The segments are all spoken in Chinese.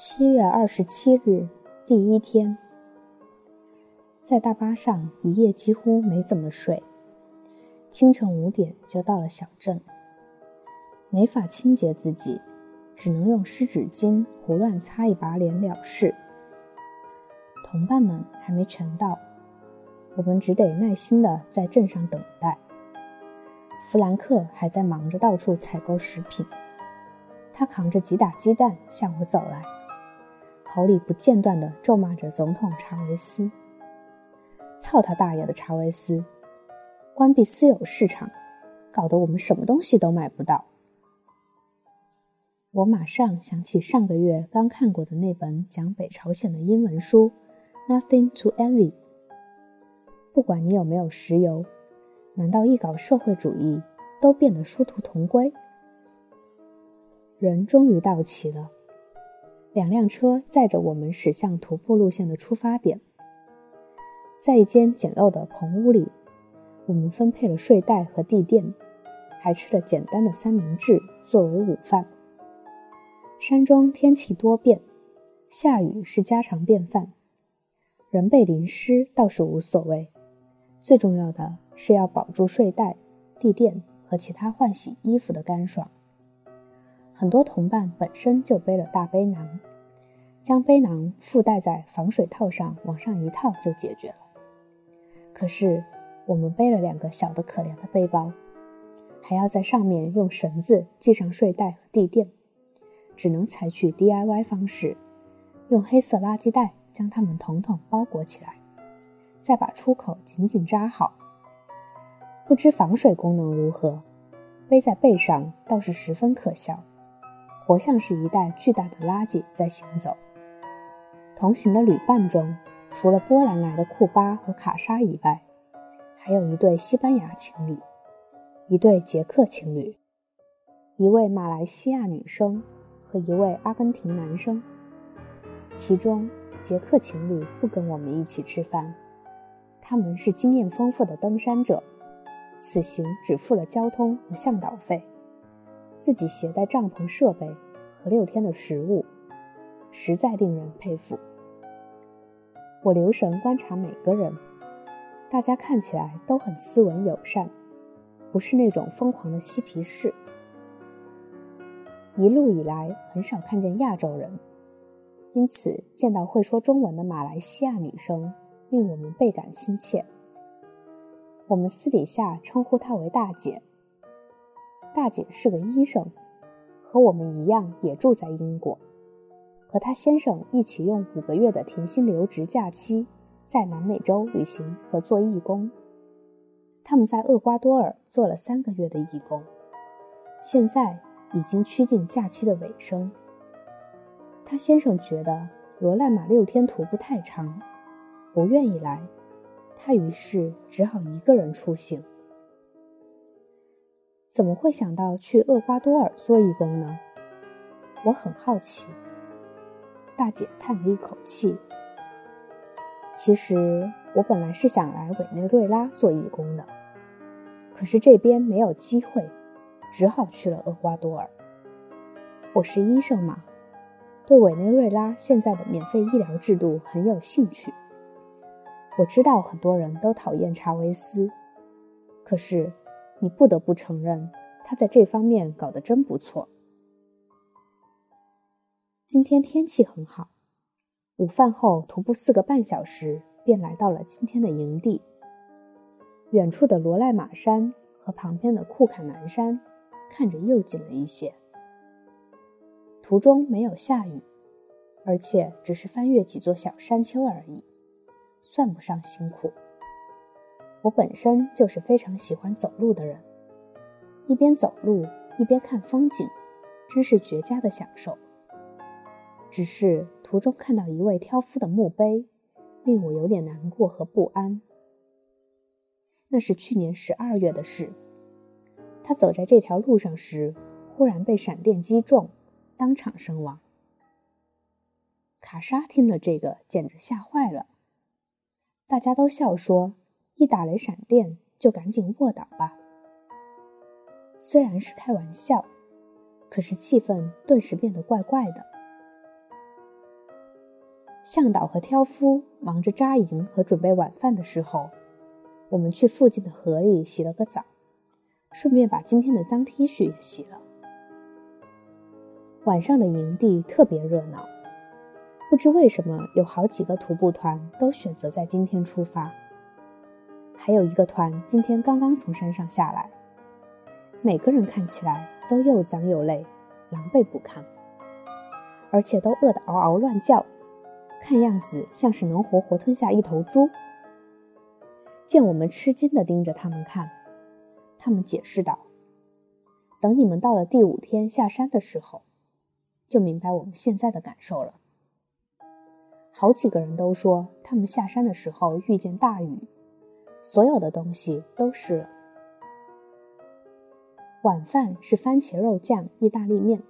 七月二十七日，第一天，在大巴上一夜几乎没怎么睡。清晨五点就到了小镇，没法清洁自己，只能用湿纸巾胡乱擦一把脸了事。同伴们还没全到，我们只得耐心的在镇上等待。弗兰克还在忙着到处采购食品，他扛着几打鸡蛋向我走来。口里不间断地咒骂着总统查韦斯：“操他大爷的查韦斯！关闭私有市场，搞得我们什么东西都买不到。”我马上想起上个月刚看过的那本讲北朝鲜的英文书《Nothing to Envy》。不管你有没有石油，难道一搞社会主义都变得殊途同归？人终于到齐了。两辆车载着我们驶向徒步路线的出发点，在一间简陋的棚屋里，我们分配了睡袋和地垫，还吃了简单的三明治作为午饭。山中天气多变，下雨是家常便饭，人被淋湿倒是无所谓，最重要的是要保住睡袋、地垫和其他换洗衣服的干爽。很多同伴本身就背了大背囊，将背囊附带在防水套上，往上一套就解决了。可是我们背了两个小的可怜的背包，还要在上面用绳子系上睡袋和地垫，只能采取 DIY 方式，用黑色垃圾袋将它们统统包裹起来，再把出口紧紧扎好。不知防水功能如何，背在背上倒是十分可笑。活像是一袋巨大的垃圾在行走。同行的旅伴中，除了波兰来的库巴和卡莎以外，还有一对西班牙情侣，一对捷克情侣，一位马来西亚女生和一位阿根廷男生。其中，捷克情侣不跟我们一起吃饭，他们是经验丰富的登山者，此行只付了交通和向导费。自己携带帐篷设备和六天的食物，实在令人佩服。我留神观察每个人，大家看起来都很斯文友善，不是那种疯狂的嬉皮士。一路以来很少看见亚洲人，因此见到会说中文的马来西亚女生，令我们倍感亲切。我们私底下称呼她为大姐。大姐是个医生，和我们一样也住在英国，和她先生一起用五个月的停薪留职假期在南美洲旅行和做义工。他们在厄瓜多尔做了三个月的义工，现在已经趋近假期的尾声。他先生觉得罗赖马六天徒步太长，不愿意来，他于是只好一个人出行。怎么会想到去厄瓜多尔做义工呢？我很好奇。大姐叹了一口气。其实我本来是想来委内瑞拉做义工的，可是这边没有机会，只好去了厄瓜多尔。我是医生嘛，对委内瑞拉现在的免费医疗制度很有兴趣。我知道很多人都讨厌查韦斯，可是。你不得不承认，他在这方面搞得真不错。今天天气很好，午饭后徒步四个半小时，便来到了今天的营地。远处的罗赖马山和旁边的库坎南山看着又近了一些。途中没有下雨，而且只是翻越几座小山丘而已，算不上辛苦。我本身就是非常喜欢走路的人，一边走路一边看风景，真是绝佳的享受。只是途中看到一位挑夫的墓碑，令我有点难过和不安。那是去年十二月的事，他走在这条路上时，忽然被闪电击中，当场身亡。卡莎听了这个，简直吓坏了，大家都笑说。一打雷闪电，就赶紧卧倒吧。虽然是开玩笑，可是气氛顿时变得怪怪的。向导和挑夫忙着扎营和准备晚饭的时候，我们去附近的河里洗了个澡，顺便把今天的脏 T 恤也洗了。晚上的营地特别热闹，不知为什么有好几个徒步团都选择在今天出发，还有一个团今天刚刚从山上下来，每个人看起来都又脏又累，狼狈不堪，而且都饿得嗷嗷乱叫。看样子像是能活活吞下一头猪。见我们吃惊地盯着他们看，他们解释道：“等你们到了第五天下山的时候，就明白我们现在的感受了。”好几个人都说，他们下山的时候遇见大雨，所有的东西都湿了。晚饭是番茄肉酱意大利面，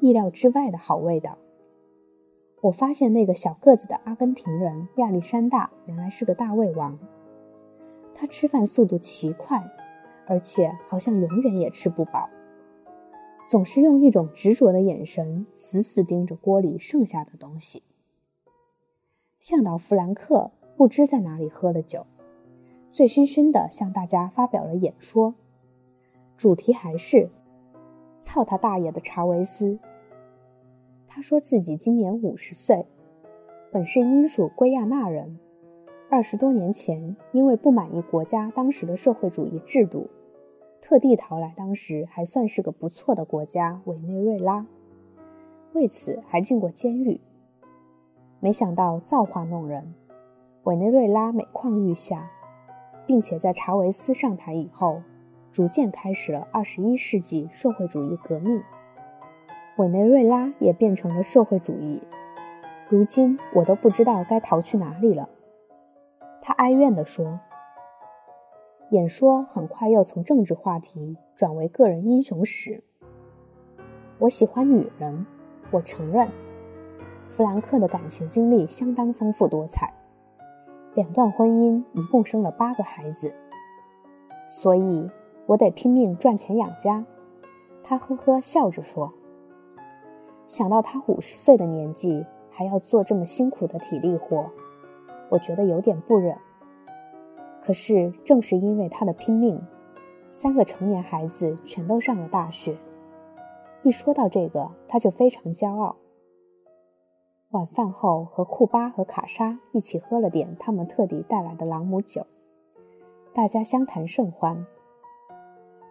意料之外的好味道。我发现那个小个子的阿根廷人亚历山大原来是个大胃王。他吃饭速度奇快，而且好像永远也吃不饱，总是用一种执着的眼神死死盯着锅里剩下的东西。向导弗兰克不知在哪里喝了酒，醉醺醺地向大家发表了演说，主题还是“操他大爷的查韦斯”。他说自己今年五十岁，本是英属圭亚那人。二十多年前，因为不满意国家当时的社会主义制度，特地逃来当时还算是个不错的国家委内瑞拉，为此还进过监狱。没想到造化弄人，委内瑞拉每况愈下，并且在查韦斯上台以后，逐渐开始了二十一世纪社会主义革命。委内瑞拉也变成了社会主义，如今我都不知道该逃去哪里了。他哀怨地说。演说很快又从政治话题转为个人英雄史。我喜欢女人，我承认。弗兰克的感情经历相当丰富多彩，两段婚姻一共生了八个孩子，所以我得拼命赚钱养家。他呵呵笑着说。想到他五十岁的年纪还要做这么辛苦的体力活，我觉得有点不忍。可是正是因为他的拼命，三个成年孩子全都上了大学。一说到这个，他就非常骄傲。晚饭后，和库巴和卡莎一起喝了点他们特地带来的朗姆酒，大家相谈甚欢。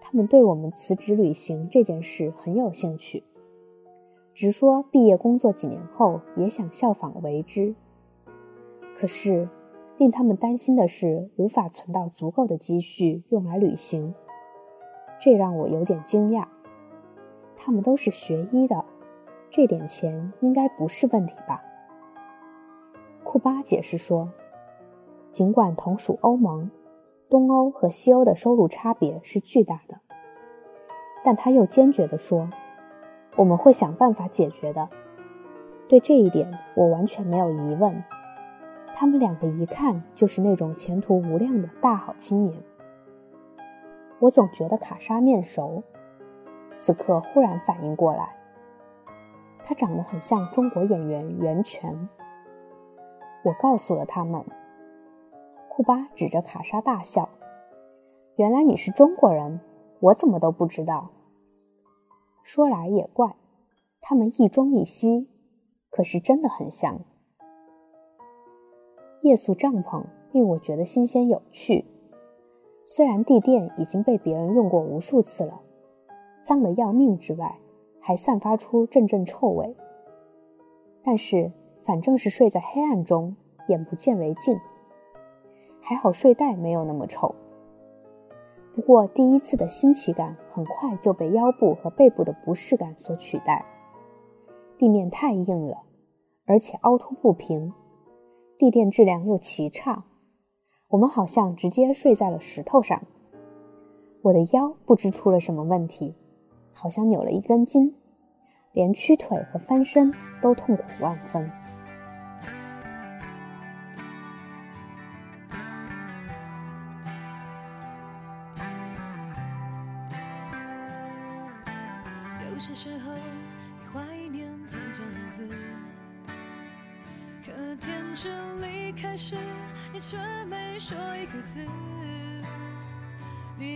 他们对我们辞职旅行这件事很有兴趣。直说毕业工作几年后也想效仿为之，可是令他们担心的是无法存到足够的积蓄用来旅行，这让我有点惊讶。他们都是学医的，这点钱应该不是问题吧？库巴解释说，尽管同属欧盟，东欧和西欧的收入差别是巨大的，但他又坚决地说。我们会想办法解决的，对这一点我完全没有疑问。他们两个一看就是那种前途无量的大好青年。我总觉得卡莎面熟，此刻忽然反应过来，他长得很像中国演员袁泉。我告诉了他们，库巴指着卡莎大笑：“原来你是中国人，我怎么都不知道。”说来也怪，他们一中一西，可是真的很像。夜宿帐篷令我觉得新鲜有趣，虽然地垫已经被别人用过无数次了，脏得要命之外，还散发出阵阵臭味。但是反正是睡在黑暗中，眼不见为净。还好睡袋没有那么臭。不过，第一次的新奇感很快就被腰部和背部的不适感所取代。地面太硬了，而且凹凸不平，地垫质量又奇差，我们好像直接睡在了石头上。我的腰不知出了什么问题，好像扭了一根筋，连屈腿和翻身都痛苦万分。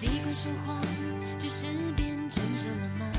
习惯说谎，只是变成熟了吗？